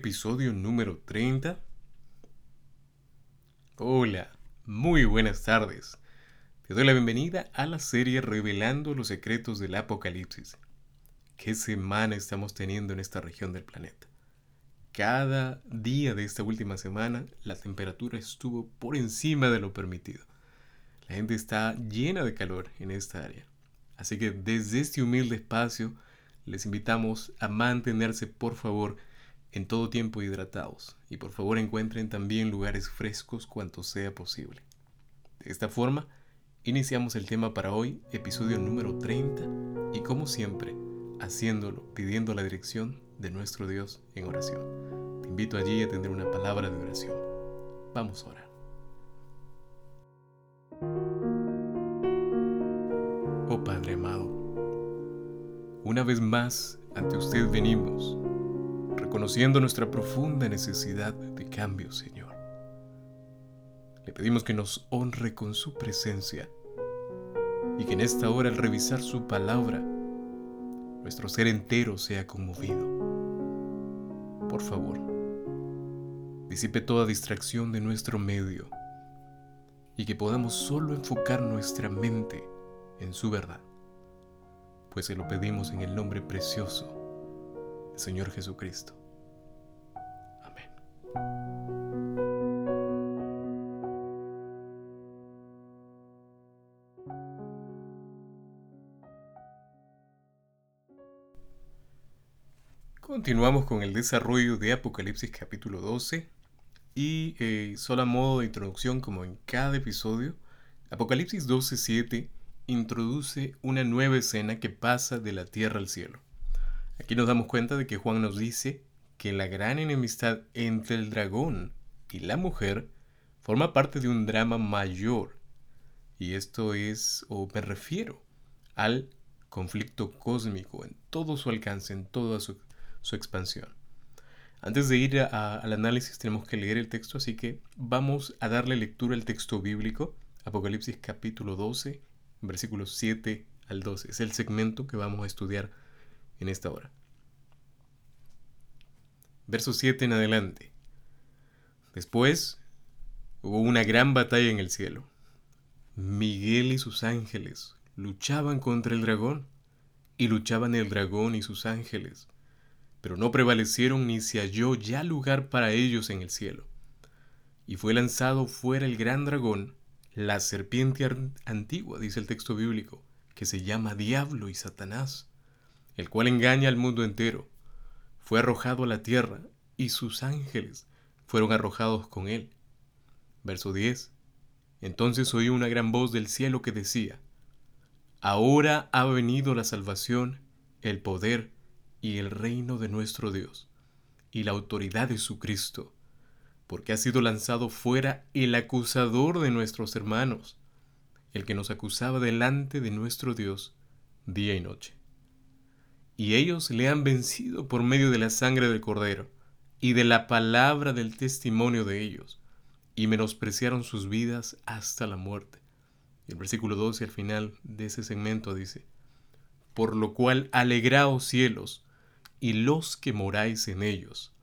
episodio número 30. Hola, muy buenas tardes. Te doy la bienvenida a la serie Revelando los secretos del Apocalipsis. ¿Qué semana estamos teniendo en esta región del planeta? Cada día de esta última semana la temperatura estuvo por encima de lo permitido. La gente está llena de calor en esta área. Así que desde este humilde espacio les invitamos a mantenerse por favor en todo tiempo hidratados y por favor encuentren también lugares frescos cuanto sea posible. De esta forma, iniciamos el tema para hoy, episodio número 30, y como siempre, haciéndolo, pidiendo la dirección de nuestro Dios en oración. Te invito allí a tener una palabra de oración. Vamos a orar. Oh Padre amado, una vez más ante usted venimos, reconociendo nuestra profunda necesidad de cambio, Señor. Le pedimos que nos honre con su presencia y que en esta hora al revisar su palabra, nuestro ser entero sea conmovido. Por favor, disipe toda distracción de nuestro medio y que podamos solo enfocar nuestra mente en su verdad, pues se lo pedimos en el nombre precioso Señor Jesucristo. Amén. Continuamos con el desarrollo de Apocalipsis capítulo 12 y eh, solo a modo de introducción como en cada episodio, Apocalipsis 12.7 introduce una nueva escena que pasa de la tierra al cielo. Aquí nos damos cuenta de que Juan nos dice que la gran enemistad entre el dragón y la mujer forma parte de un drama mayor. Y esto es, o me refiero, al conflicto cósmico en todo su alcance, en toda su, expansión. Antes de ir al análisis tenemos que leer el texto, así que vamos a darle lectura al texto bíblico, Apocalipsis capítulo 12, versículos 7 al 12. Es el segmento que vamos a estudiar en esta hora. Verso 7 en adelante. Después hubo una gran batalla en el cielo. Miguel y sus ángeles luchaban contra el dragón, y luchaban el dragón y sus ángeles, pero no prevalecieron ni se halló ya lugar para ellos en el cielo. Y fue lanzado fuera el gran dragón, la serpiente antigua, dice el texto bíblico, que se llama Diablo y Satanás, el cual engaña al mundo entero, fue arrojado a la tierra y sus ángeles fueron arrojados con él. Verso 10. Entonces oí una gran voz del cielo que decía, Ahora ha venido la salvación, el poder y el reino de nuestro Dios, y la autoridad de su Cristo porque ha sido lanzado fuera el acusador de nuestros hermanos, el que nos acusaba delante de nuestro Dios día y noche. Y ellos le han vencido por medio de la sangre del cordero y de la palabra del testimonio de ellos, y menospreciaron sus vidas hasta la muerte. Y el versículo 12 al final de ese segmento dice, Por lo cual alegraos cielos, y los que moráis en ellos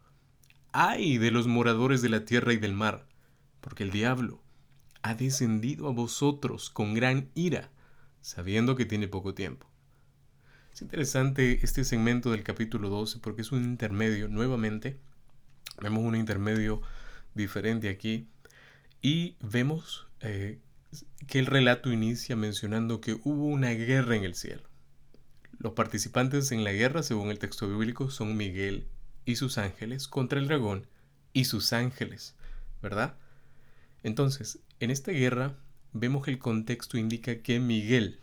ay de los moradores de la tierra y del mar, porque el diablo ha descendido a vosotros con gran ira, sabiendo que tiene poco tiempo. Es interesante este segmento del capítulo 12 porque es un intermedio, nuevamente, vemos un intermedio diferente aquí y vemos eh, que el relato inicia mencionando que hubo una guerra en el cielo. Los participantes en la guerra, según el texto bíblico, son Miguel y sus ángeles contra el dragón y sus ángeles, ¿verdad? Entonces, en esta guerra vemos que el contexto indica que Miguel,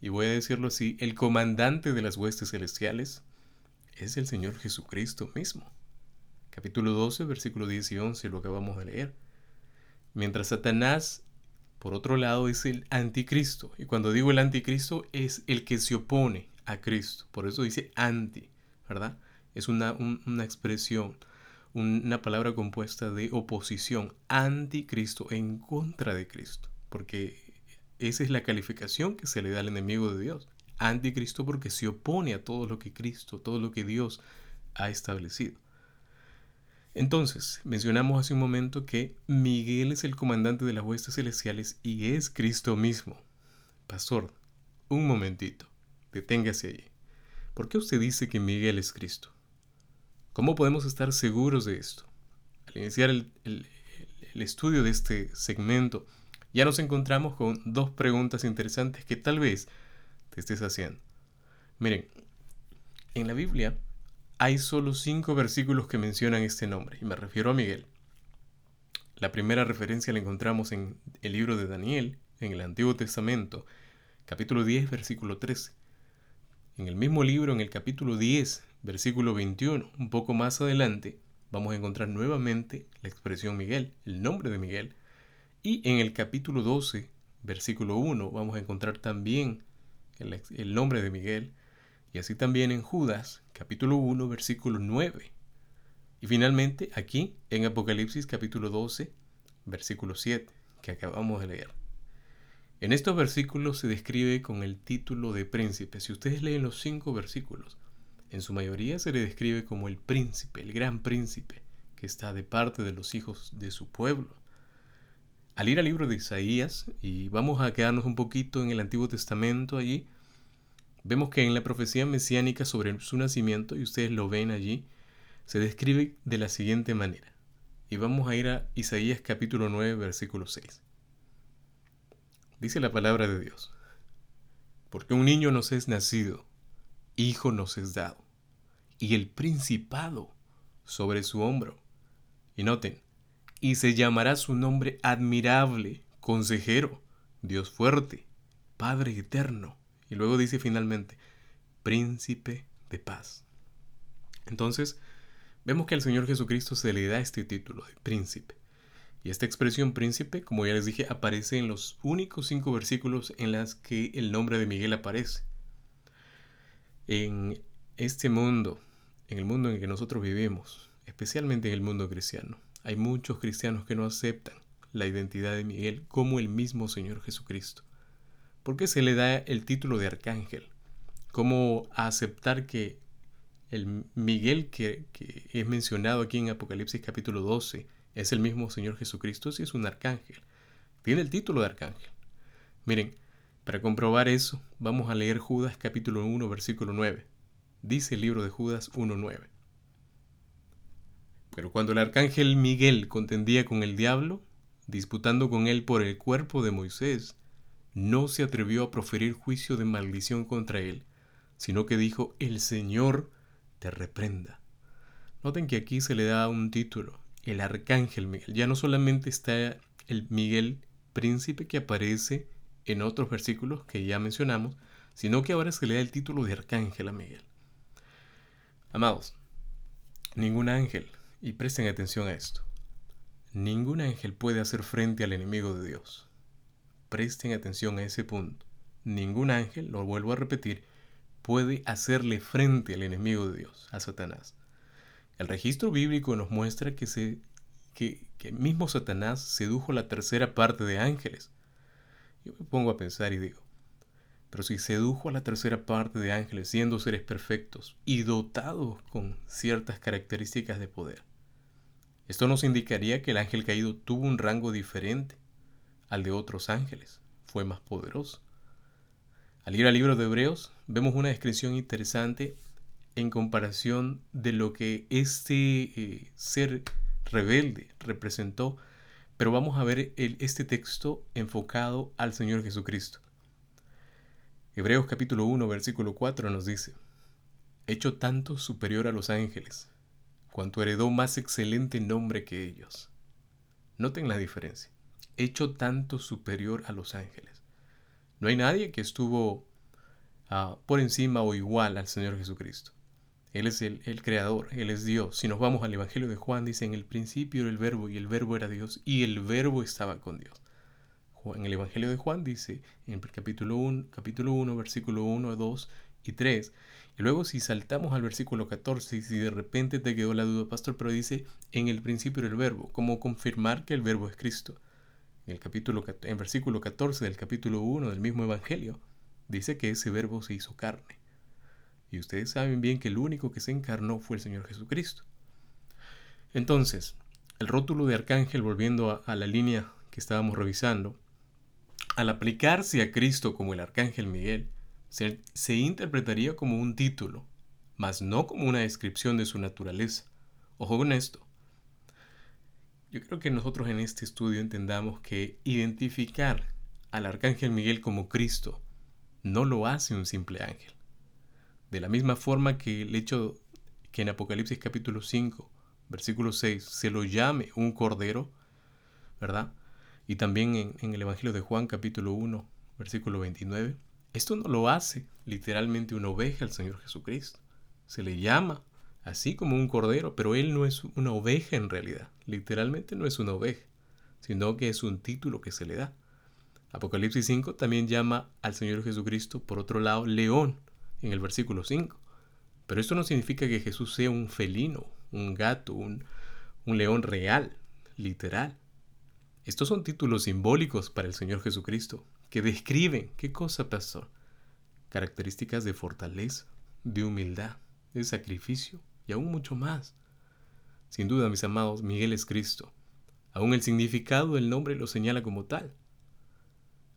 y voy a decirlo así, el comandante de las huestes celestiales, es el Señor Jesucristo mismo. Capítulo 12, versículo 10 y 11, lo acabamos de leer. Mientras Satanás, por otro lado, es el anticristo. Y cuando digo el anticristo, es el que se opone a Cristo. Por eso dice anti, ¿verdad? es una, expresión, una palabra compuesta de oposición, anticristo, en contra de Cristo, porque esa es la calificación que se le da al enemigo de Dios. Anticristo porque se opone a todo lo que Cristo, todo lo que Dios ha establecido. Entonces, mencionamos hace un momento que Miguel es el comandante de las huestes celestiales y es Cristo mismo. Pastor, un momentito, deténgase allí. ¿Por qué usted dice que Miguel es Cristo? ¿Cómo podemos estar seguros de esto? Al iniciar el, el estudio de este segmento, ya nos encontramos con dos preguntas interesantes que tal vez te estés haciendo. Miren, en la Biblia hay solo cinco versículos que mencionan este nombre, y me refiero a Miguel. La primera referencia la encontramos en el libro de Daniel, en el Antiguo Testamento, capítulo 10, versículo 13. En el mismo libro, en el capítulo 10, versículo 21, un poco más adelante, vamos a encontrar nuevamente la expresión Miguel, el nombre de Miguel. Y en el capítulo 12, versículo 1, vamos a encontrar también el, nombre de Miguel. Y así también en Judas, capítulo 1, versículo 9. Y finalmente aquí en Apocalipsis capítulo 12, versículo 7, que acabamos de leer. En estos versículos se describe con el título de príncipe. Si ustedes leen los cinco versículos, en su mayoría se le describe como el príncipe, el gran príncipe, que está de parte de los hijos de su pueblo. Al ir al libro de Isaías, y vamos a quedarnos un poquito en el Antiguo Testamento allí, vemos que en la profecía mesiánica sobre su nacimiento, y ustedes lo ven allí, se describe de la siguiente manera. Y vamos a ir a Isaías capítulo 9, versículo 6. Dice la palabra de Dios. Porque un niño nos es nacido, hijo nos es dado, y el principado sobre su hombro. Y noten, y se llamará su nombre admirable, consejero, Dios fuerte, Padre eterno. Y luego dice finalmente, príncipe de paz. Entonces, vemos que al Señor Jesucristo se le da este título de príncipe. Y esta expresión príncipe, como ya les dije, aparece en los únicos cinco versículos en las que el nombre de Miguel aparece en este mundo, en el mundo en que nosotros vivimos, especialmente en el mundo cristiano, hay muchos cristianos que no aceptan la identidad de Miguel como el mismo Señor Jesucristo. ¿Por qué se le da el título de arcángel? ¿Cómo aceptar que el Miguel que, es mencionado aquí en Apocalipsis capítulo 12 es el mismo Señor Jesucristo si es un arcángel? Tiene el título de arcángel. Miren, para comprobar eso, vamos a leer Judas capítulo 1 versículo 9. Dice el libro de Judas 1.9. Pero cuando el arcángel Miguel contendía con el diablo, disputando con él por el cuerpo de Moisés, no se atrevió a proferir juicio de maldición contra él, sino que dijo, el Señor te reprenda. Noten que aquí se le da un título, el arcángel Miguel. Ya no solamente está el Miguel príncipe que aparece en otros versículos que ya mencionamos, sino que ahora se le da el título de arcángel a Miguel. Amados, ningún ángel, y presten atención a esto, ningún ángel puede hacer frente al enemigo de Dios. Presten atención a ese punto. Ningún ángel, lo vuelvo a repetir, puede hacerle frente al enemigo de Dios, a Satanás. El registro bíblico nos muestra que, se, que, que mismo Satanás sedujo la tercera parte de ángeles yo me pongo a pensar y digo, pero si sedujo a la tercera parte de ángeles siendo seres perfectos y dotados con ciertas características de poder, esto nos indicaría que el ángel caído tuvo un rango diferente al de otros ángeles, fue más poderoso. Al ir al libro de Hebreos, vemos una descripción interesante en comparación de lo que este eh, ser rebelde representó pero vamos a ver este texto enfocado al Señor Jesucristo. Hebreos capítulo 1, versículo 4 nos dice, hecho tanto superior a los ángeles, cuanto heredó más excelente nombre que ellos. Noten la diferencia. Hecho tanto superior a los ángeles. No hay nadie que estuvo ah, por encima o igual al Señor Jesucristo. Él es el, creador, Él es Dios. Si nos vamos al Evangelio de Juan, dice, en el principio era el verbo y el verbo era Dios y el verbo estaba con Dios. En el Evangelio de Juan dice, en el capítulo 1, capítulo 1 versículo 1, 2 y 3. Y luego si saltamos al versículo 14, y si de repente te quedó la duda, pastor, pero dice, en el principio el verbo, como confirmar que el verbo es Cristo. En el capítulo, en versículo 14 del capítulo 1 del mismo Evangelio, dice que ese verbo se hizo carne. Y ustedes saben bien que el único que se encarnó fue el Señor Jesucristo. Entonces, el rótulo de arcángel, volviendo a, la línea que estábamos revisando, al aplicarse a Cristo como el arcángel Miguel, se, interpretaría como un título, mas no como una descripción de su naturaleza. Ojo con esto. Yo creo que nosotros en este estudio entendamos que identificar al arcángel Miguel como Cristo no lo hace un simple ángel. De la misma forma que el hecho que en Apocalipsis capítulo 5, versículo 6, se lo llame un cordero, ¿verdad? Y también en, en el Evangelio de Juan capítulo 1, versículo 29, esto no lo hace literalmente una oveja al Señor Jesucristo. Se le llama así como un cordero, pero él no es una oveja en realidad. Literalmente no es una oveja, sino que es un título que se le da. Apocalipsis 5 también llama al Señor Jesucristo, por otro lado, león, en el versículo 5. Pero esto no significa que Jesús sea un felino, un gato, un, un león real, literal. Estos son títulos simbólicos para el Señor Jesucristo, que describen, ¿qué cosa, pastor? Características de fortaleza, de humildad, de sacrificio y aún mucho más. Sin duda, mis amados, Miguel es Cristo. Aún el significado del nombre lo señala como tal.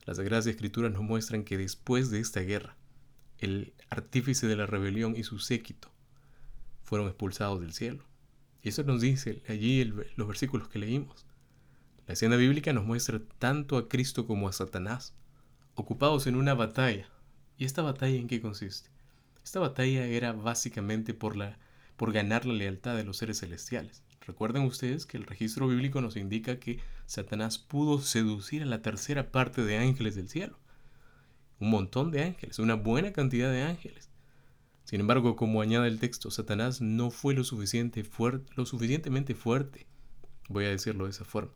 Las Sagradas Escrituras nos muestran que después de esta guerra, el artífice de la rebelión y su séquito fueron expulsados del cielo. Y eso nos dice allí los versículos que leímos. La escena bíblica nos muestra tanto a Cristo como a Satanás, ocupados en una batalla. ¿Y esta batalla en qué consiste? Esta batalla era básicamente por, la, por ganar la lealtad de los seres celestiales. Recuerden ustedes que el registro bíblico nos indica que Satanás pudo seducir a la tercera parte de ángeles del cielo. Un montón de ángeles, una buena cantidad de ángeles. Sin embargo, como añade el texto, Satanás no fue lo, suficiente lo suficientemente fuerte, voy a decirlo de esa forma,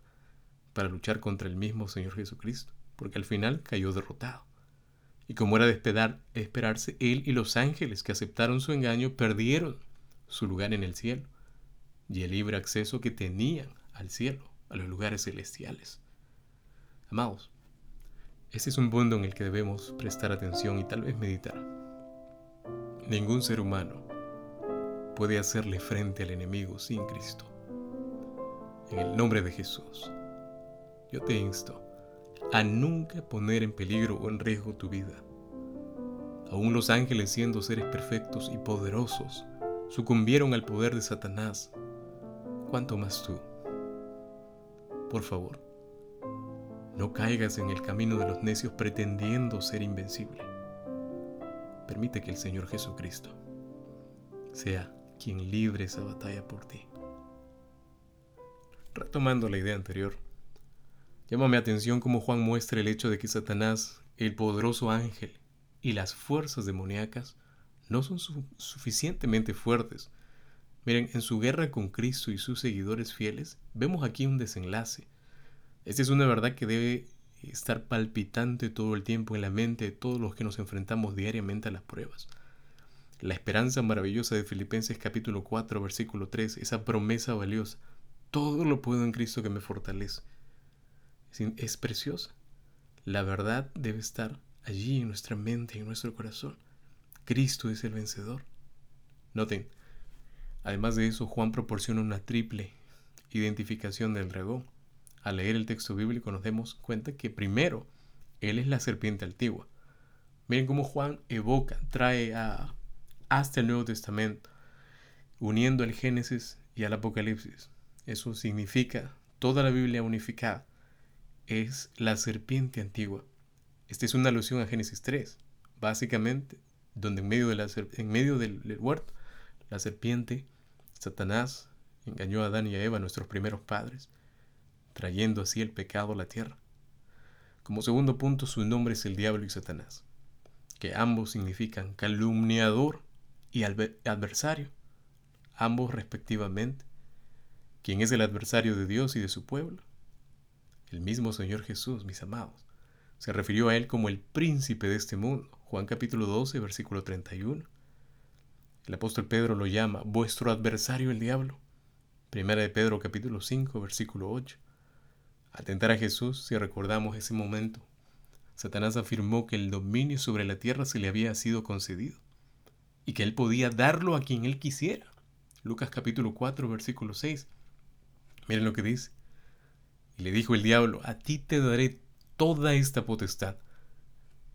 para luchar contra el mismo Señor Jesucristo, porque al final cayó derrotado. Y como era de esperarse, él y los ángeles que aceptaron su engaño perdieron su lugar en el cielo y el libre acceso que tenían al cielo, a los lugares celestiales. Amados, ese es un punto en el que debemos prestar atención y tal vez meditar. Ningún ser humano puede hacerle frente al enemigo sin Cristo. En el nombre de Jesús, yo te insto a nunca poner en peligro o en riesgo tu vida. Aún los ángeles siendo seres perfectos y poderosos, sucumbieron al poder de Satanás cuánto más tú. Por favor, no caigas en el camino de los necios pretendiendo ser invencible. Permite que el Señor Jesucristo sea quien libre esa batalla por ti. Retomando la idea anterior, llama mi atención cómo Juan muestra el hecho de que Satanás, el poderoso ángel y las fuerzas demoníacas no son suficientemente fuertes Miren, en su guerra con Cristo y sus seguidores fieles, vemos aquí un desenlace. Esta es una verdad que debe estar palpitante todo el tiempo en la mente de todos los que nos enfrentamos diariamente a las pruebas. La esperanza maravillosa de Filipenses capítulo 4 versículo 3, esa promesa valiosa, todo lo puedo en Cristo que me fortalece. Es, preciosa. La verdad debe estar allí en nuestra mente y en nuestro corazón. Cristo es el vencedor. Noten, Además de eso, Juan proporciona una triple identificación del dragón. Al leer el texto bíblico nos damos cuenta que primero, él es la serpiente antigua. Miren cómo Juan evoca, trae a, hasta el Nuevo Testamento, uniendo el Génesis y al Apocalipsis. Eso significa toda la Biblia unificada. Es la serpiente antigua. Esta es una alusión a Génesis 3, básicamente, donde en medio, de la, en medio del huerto, la serpiente Satanás engañó a Adán y a Eva, nuestros primeros padres, trayendo así el pecado a la tierra. Como segundo punto, su nombre es el diablo y Satanás, que ambos significan calumniador y adversario, ambos respectivamente. ¿Quién es el adversario de Dios y de su pueblo? El mismo Señor Jesús, mis amados. Se refirió a él como el príncipe de este mundo. Juan capítulo 12, versículo 31. El apóstol Pedro lo llama vuestro adversario el diablo. Primera de Pedro capítulo 5 versículo 8. Al tentar a Jesús, si recordamos ese momento, Satanás afirmó que el dominio sobre la tierra se le había sido concedido y que él podía darlo a quien él quisiera. Lucas capítulo 4 versículo 6. Miren lo que dice. Y le dijo el diablo, a ti te daré toda esta potestad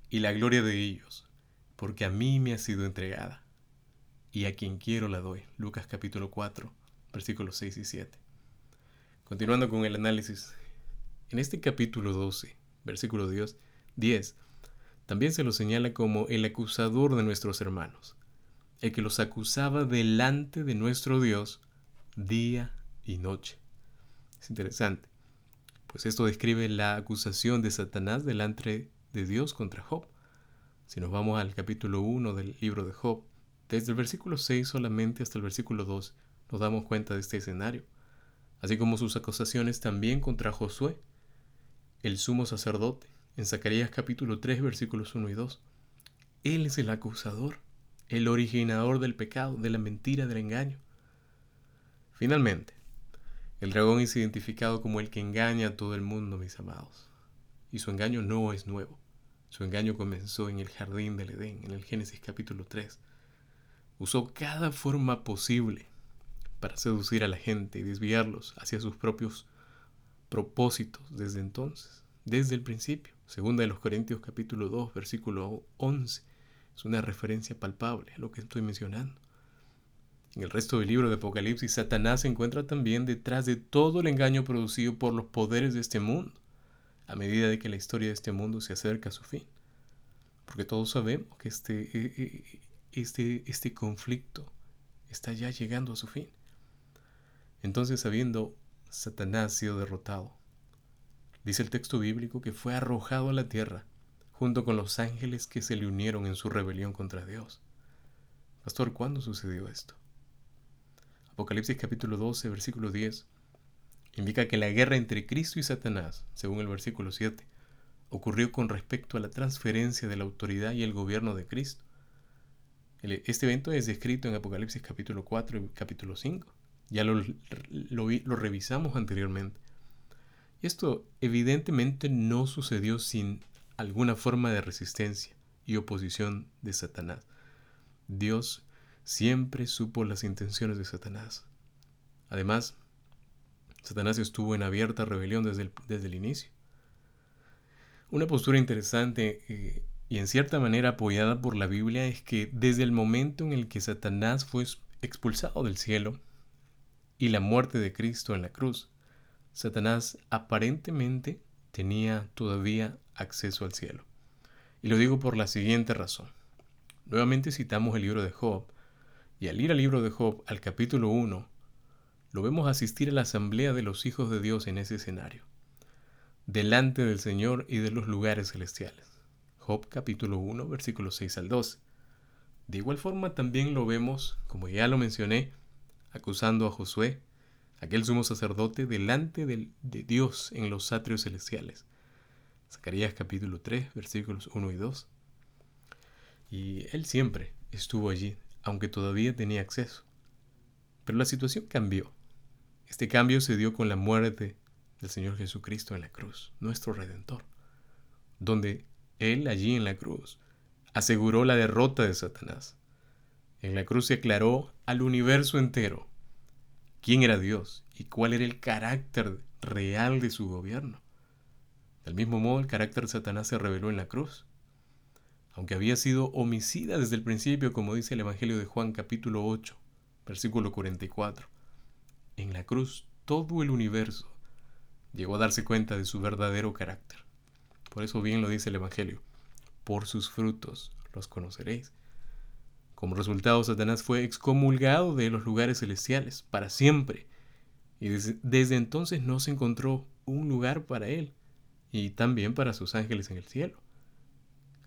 y la gloria de ellos, porque a mí me ha sido entregada, y a quien quiero la doy. Lucas capítulo 4, versículos 6 y 7. Continuando con el análisis, en este capítulo 12, versículo 10, también se lo señala como el acusador de nuestros hermanos, el que los acusaba delante de nuestro Dios día y noche. Es interesante, pues esto describe la acusación de Satanás delante de Dios contra Job. Si nos vamos al capítulo 1 del libro de Job, desde el versículo 6 solamente hasta el versículo 2 nos damos cuenta de este escenario, así como sus acusaciones también contra Josué, el sumo sacerdote, en Zacarías capítulo 3 versículos 1 y 2. Él es el acusador, el originador del pecado, de la mentira, del engaño. Finalmente, el dragón es identificado como el que engaña a todo el mundo, mis amados. Y su engaño no es nuevo. Su engaño comenzó en el jardín del Edén, en el Génesis capítulo 3. Usó cada forma posible para seducir a la gente y desviarlos hacia sus propios propósitos desde entonces, desde el principio. Segunda de los Corintios capítulo 2, versículo 11. Es una referencia palpable a lo que estoy mencionando. En el resto del libro de Apocalipsis, Satanás se encuentra también detrás de todo el engaño producido por los poderes de este mundo a medida de que la historia de este mundo se acerca a su fin. Porque todos sabemos que este, eh, eh, este, este conflicto está ya llegando a su fin. Entonces, habiendo Satanás sido derrotado, dice el texto bíblico que fue arrojado a la tierra junto con los ángeles que se le unieron en su rebelión contra Dios. Pastor, ¿cuándo sucedió esto? Apocalipsis capítulo 12, versículo 10 indica que la guerra entre Cristo y Satanás, según el versículo 7, ocurrió con respecto a la transferencia de la autoridad y el gobierno de Cristo. Este evento es descrito en Apocalipsis capítulo 4 y capítulo 5. Ya lo, lo, revisamos anteriormente. Y esto evidentemente no sucedió sin alguna forma de resistencia y oposición de Satanás. Dios siempre supo las intenciones de Satanás. Además, Satanás estuvo en abierta rebelión desde el, desde el inicio. Una postura interesante eh, y en cierta manera apoyada por la Biblia es que desde el momento en el que Satanás fue expulsado del cielo y la muerte de Cristo en la cruz, Satanás aparentemente tenía todavía acceso al cielo. Y lo digo por la siguiente razón. Nuevamente citamos el libro de Job, y al ir al libro de Job, al capítulo 1, lo vemos asistir a la asamblea de los hijos de Dios en ese escenario, delante del Señor y de los lugares celestiales. Job capítulo 1, versículos 6 al 12. De igual forma también lo vemos, como ya lo mencioné, acusando a Josué, aquel sumo sacerdote, delante de Dios en los atrios celestiales. Zacarías capítulo 3, versículos 1 y 2. Y él siempre estuvo allí, aunque todavía tenía acceso. Pero la situación cambió. Este cambio se dio con la muerte del Señor Jesucristo en la cruz, nuestro Redentor, donde Él allí en la cruz aseguró la derrota de Satanás. En la cruz se aclaró al universo entero quién era Dios y cuál era el carácter real de su gobierno. Del mismo modo, el carácter de Satanás se reveló en la cruz. Aunque había sido homicida desde el principio, como dice el Evangelio de Juan capítulo 8, versículo 44 en la cruz todo el universo llegó a darse cuenta de su verdadero carácter. Por eso bien lo dice el Evangelio, por sus frutos los conoceréis. Como resultado, Satanás fue excomulgado de los lugares celestiales para siempre, y desde, desde entonces no se encontró un lugar para él, y también para sus ángeles en el cielo.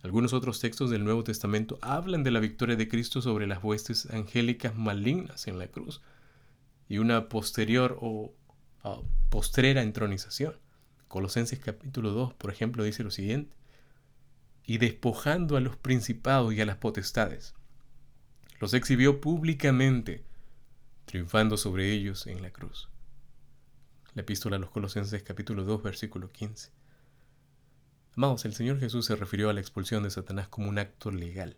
Algunos otros textos del Nuevo Testamento hablan de la victoria de Cristo sobre las huestes angélicas malignas en la cruz, y una posterior o postrera entronización. Colosenses capítulo 2, por ejemplo, dice lo siguiente, y despojando a los principados y a las potestades, los exhibió públicamente, triunfando sobre ellos en la cruz. La epístola a los Colosenses capítulo 2, versículo 15. Amados, el Señor Jesús se refirió a la expulsión de Satanás como un acto legal,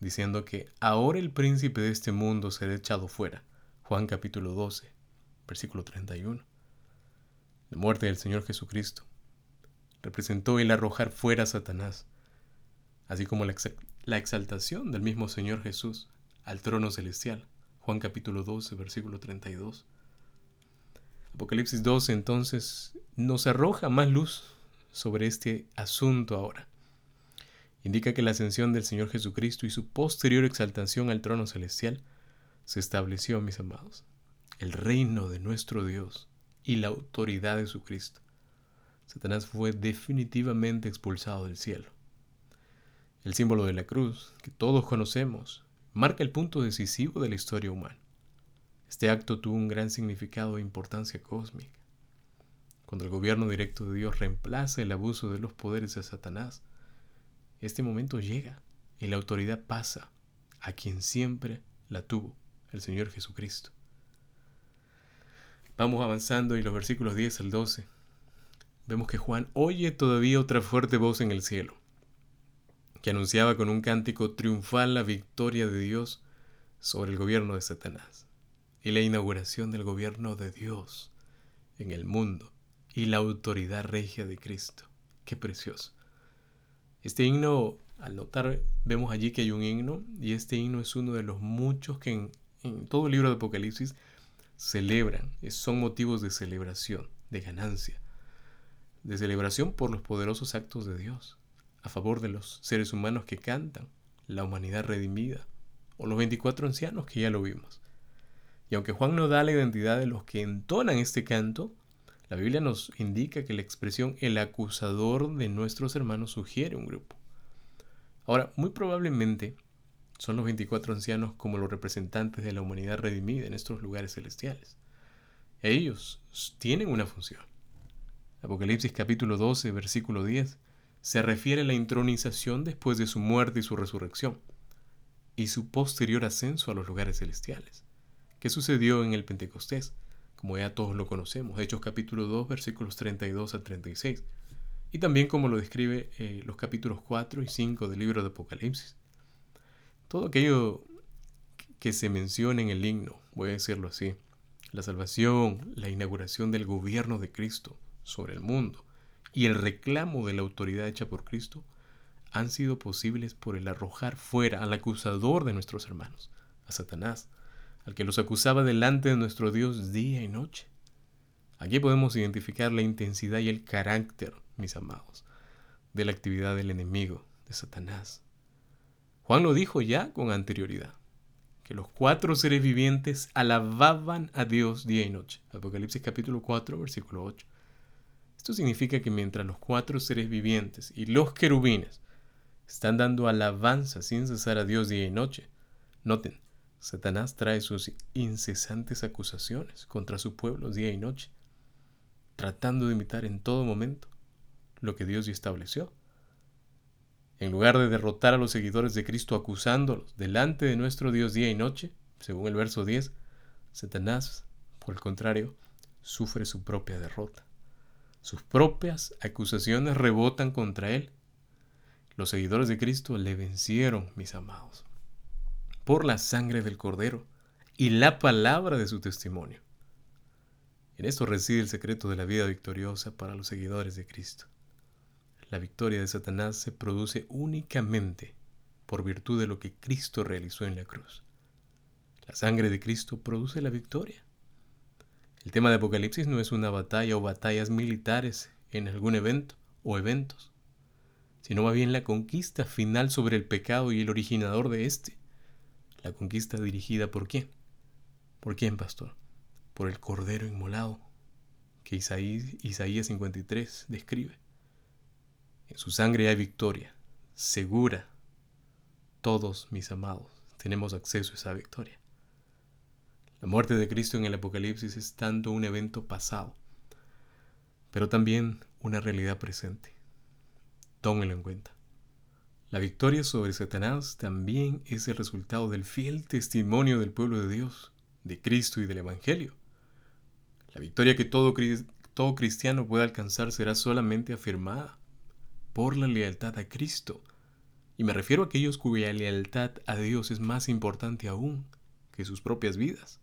diciendo que ahora el príncipe de este mundo será echado fuera Juan capítulo 12, versículo 31. La muerte del Señor Jesucristo representó el arrojar fuera a Satanás, así como la exaltación del mismo Señor Jesús al trono celestial. Juan capítulo 12, versículo 32. Apocalipsis 12 entonces nos arroja más luz sobre este asunto ahora. Indica que la ascensión del Señor Jesucristo y su posterior exaltación al trono celestial se estableció, mis amados, el reino de nuestro Dios y la autoridad de su Cristo. Satanás fue definitivamente expulsado del cielo. El símbolo de la cruz, que todos conocemos, marca el punto decisivo de la historia humana. Este acto tuvo un gran significado e importancia cósmica. Cuando el gobierno directo de Dios reemplaza el abuso de los poderes de Satanás, este momento llega y la autoridad pasa a quien siempre la tuvo, el Señor Jesucristo. Vamos avanzando y los versículos 10 al 12. Vemos que Juan oye todavía otra fuerte voz en el cielo, que anunciaba con un cántico triunfal la victoria de Dios sobre el gobierno de Satanás y la inauguración del gobierno de Dios en el mundo y la autoridad regia de Cristo. Qué precioso. Este himno, al notar, vemos allí que hay un himno y este himno es uno de los muchos que en, todo el libro de Apocalipsis celebran, son motivos de celebración, de ganancia, de celebración por los poderosos actos de Dios, a favor de los seres humanos que cantan, la humanidad redimida, o los 24 ancianos que ya lo vimos. Y aunque Juan no da la identidad de los que entonan este canto, la Biblia nos indica que la expresión el acusador de nuestros hermanos sugiere un grupo. Ahora, muy probablemente son los 24 ancianos como los representantes de la humanidad redimida en estos lugares celestiales. Ellos tienen una función. Apocalipsis capítulo 12, versículo 10, se refiere a la intronización después de su muerte y su resurrección, y su posterior ascenso a los lugares celestiales, que sucedió en el Pentecostés, como ya todos lo conocemos, Hechos capítulo 2, versículos 32 a 36, y también como lo describe eh, los capítulos 4 y 5 del libro de Apocalipsis. Todo aquello que se menciona en el himno, voy a decirlo así, la salvación, la inauguración del gobierno de Cristo sobre el mundo y el reclamo de la autoridad hecha por Cristo, han sido posibles por el arrojar fuera al acusador de nuestros hermanos, a Satanás, al que los acusaba delante de nuestro Dios día y noche. Aquí podemos identificar la intensidad y el carácter, mis amados, de la actividad del enemigo, de Satanás. Juan lo dijo ya con anterioridad, que los cuatro seres vivientes alababan a Dios día y noche. Apocalipsis capítulo 4, versículo 8. Esto significa que mientras los cuatro seres vivientes y los querubines están dando alabanza sin cesar a Dios día y noche, noten, Satanás trae sus incesantes acusaciones contra su pueblo día y noche, tratando de imitar en todo momento lo que Dios ya estableció. En lugar de derrotar a los seguidores de Cristo acusándolos delante de nuestro Dios día y noche, según el verso 10, Satanás, por el contrario, sufre su propia derrota. Sus propias acusaciones rebotan contra él. Los seguidores de Cristo le vencieron, mis amados, por la sangre del Cordero y la palabra de su testimonio. En esto reside el secreto de la vida victoriosa para los seguidores de Cristo. La victoria de Satanás se produce únicamente por virtud de lo que Cristo realizó en la cruz. La sangre de Cristo produce la victoria. El tema de Apocalipsis no es una batalla o batallas militares en algún evento o eventos, sino más bien la conquista final sobre el pecado y el originador de éste. La conquista dirigida por quién? ¿Por quién, pastor? Por el Cordero inmolado, que Isaías 53 describe. En su sangre hay victoria, segura. Todos, mis amados, tenemos acceso a esa victoria. La muerte de Cristo en el Apocalipsis es tanto un evento pasado, pero también una realidad presente. Tómenlo en cuenta. La victoria sobre Satanás también es el resultado del fiel testimonio del pueblo de Dios, de Cristo y del Evangelio. La victoria que todo, todo cristiano puede alcanzar será solamente afirmada por la lealtad a Cristo. Y me refiero a aquellos cuya lealtad a Dios es más importante aún que sus propias vidas.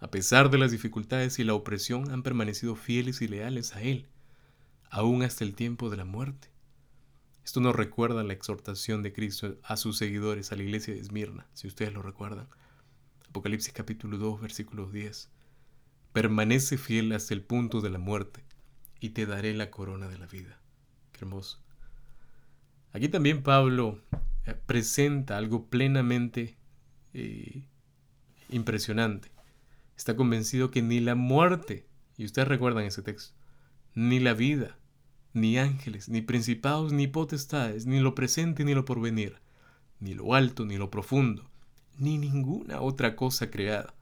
a pesar de las dificultades y la opresión, han permanecido fieles y leales a Él, aún hasta el tiempo de la muerte. Esto nos recuerda la exhortación de Cristo a sus seguidores, a la iglesia de Esmirna, si ustedes lo recuerdan. Apocalipsis capítulo 2, versículo 10. Permanece fiel hasta el punto de la muerte, y te daré la corona de la vida. Qué hermoso. Aquí también Pablo eh, presenta algo plenamente eh, impresionante. Está convencido que ni la muerte, y ustedes recuerdan ese texto, ni la vida, ni ángeles, ni principados, ni potestades, ni lo presente, ni lo porvenir, ni lo alto, ni lo profundo, ni ninguna otra cosa creada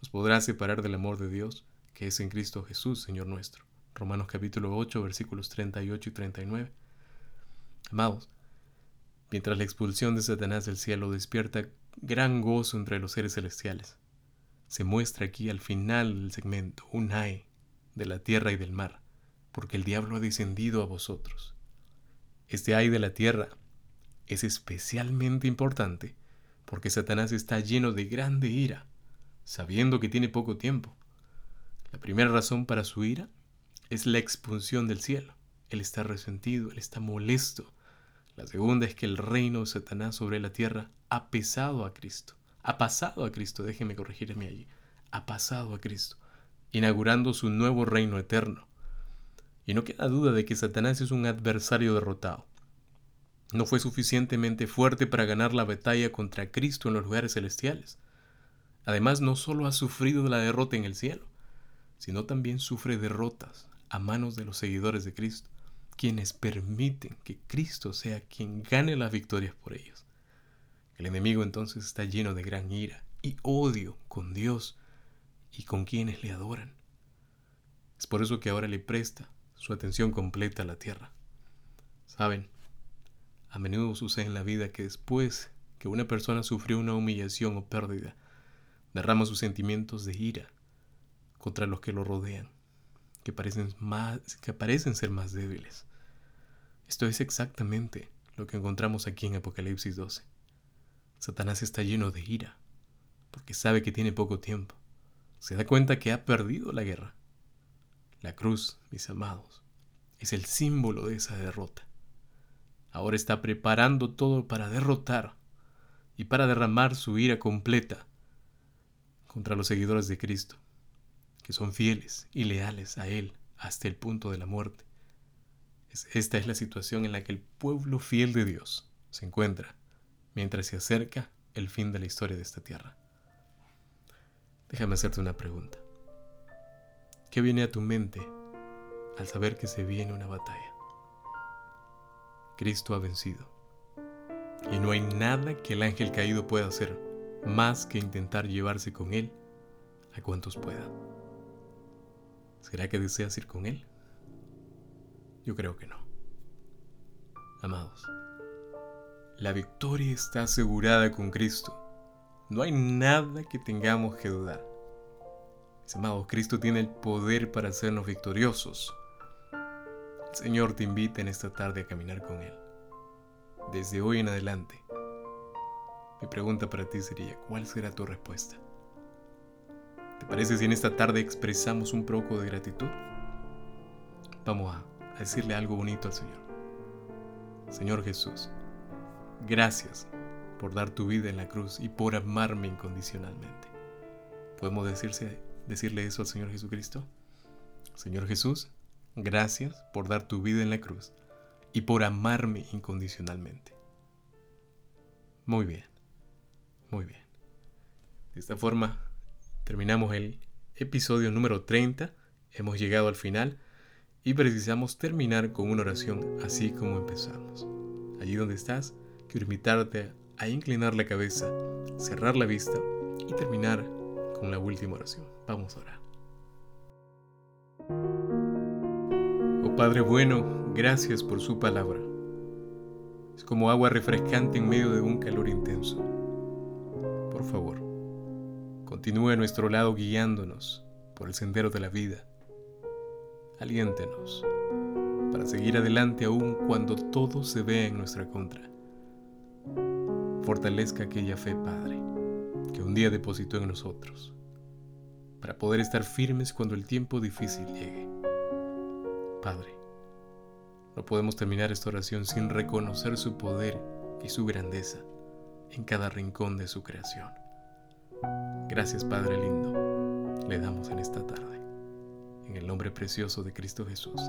nos podrá separar del amor de Dios que es en Cristo Jesús, Señor nuestro. Romanos capítulo 8, versículos 38 y 39. Amados, mientras la expulsión de Satanás del cielo despierta gran gozo entre los seres celestiales, se muestra aquí al final del segmento un ay de la tierra y del mar, porque el diablo ha descendido a vosotros. Este ay de la tierra es especialmente importante porque Satanás está lleno de grande ira, sabiendo que tiene poco tiempo. La primera razón para su ira es la expulsión del cielo. Él está resentido, él está molesto. La segunda es que el reino de Satanás sobre la tierra ha pesado a Cristo. Ha pasado a Cristo, déjenme corregirme allí. Ha pasado a Cristo, inaugurando su nuevo reino eterno. Y no queda duda de que Satanás es un adversario derrotado. No fue suficientemente fuerte para ganar la batalla contra Cristo en los lugares celestiales. Además, no solo ha sufrido la derrota en el cielo, sino también sufre derrotas a manos de los seguidores de Cristo, quienes permiten que Cristo sea quien gane las victorias por ellos. El enemigo entonces está lleno de gran ira y odio con Dios y con quienes le adoran. Es por eso que ahora le presta su atención completa a la tierra. Saben, a menudo sucede en la vida que después que una persona sufrió una humillación o pérdida, derrama sus sentimientos de ira contra los que lo rodean que parecen, más, que parecen ser más débiles. Esto es exactamente lo que encontramos aquí en Apocalipsis 12. Satanás está lleno de ira, porque sabe que tiene poco tiempo. Se da cuenta que ha perdido la guerra. La cruz, mis amados, es el símbolo de esa derrota. Ahora está preparando todo para derrotar y para derramar su ira completa contra los seguidores de Cristo que son fieles y leales a Él hasta el punto de la muerte. Esta es la situación en la que el pueblo fiel de Dios se encuentra mientras se acerca el fin de la historia de esta tierra. Déjame hacerte una pregunta. ¿Qué viene a tu mente al saber que se viene una batalla? Cristo ha vencido. Y no hay nada que el ángel caído pueda hacer más que intentar llevarse con él a cuantos pueda. ¿Será que deseas ir con Él? Yo creo que no. Amados, la victoria está asegurada con Cristo. No hay nada que tengamos que dudar. Amados, Cristo tiene el poder para hacernos victoriosos. El Señor te invita en esta tarde a caminar con Él. Desde hoy en adelante. Mi pregunta para ti sería, ¿cuál será tu respuesta? ¿Te parece si en esta tarde expresamos un poco de gratitud? Vamos a, decirle algo bonito al Señor. Señor Jesús, gracias por dar tu vida en la cruz y por amarme incondicionalmente. ¿Podemos decirse, decirle eso al Señor Jesucristo? Señor Jesús, gracias por dar tu vida en la cruz y por amarme incondicionalmente. Muy bien, muy bien. De esta forma Terminamos el episodio número 30, hemos llegado al final y precisamos terminar con una oración así como empezamos. Allí donde estás, quiero invitarte a inclinar la cabeza, cerrar la vista y terminar con la última oración. Vamos a orar. Oh Padre bueno, gracias por su palabra. Es como agua refrescante en medio de un calor intenso. Por favor, Continúe a nuestro lado guiándonos por el sendero de la vida. Aliéntenos para seguir adelante aún cuando todo se vea en nuestra contra. Fortalezca aquella fe, Padre, que un día depositó en nosotros. para poder estar firmes cuando el tiempo difícil llegue. Padre, no podemos terminar esta oración sin reconocer su poder y su grandeza en cada rincón de su creación. Gracias Padre lindo, le damos en esta tarde, en el nombre precioso de Cristo Jesús.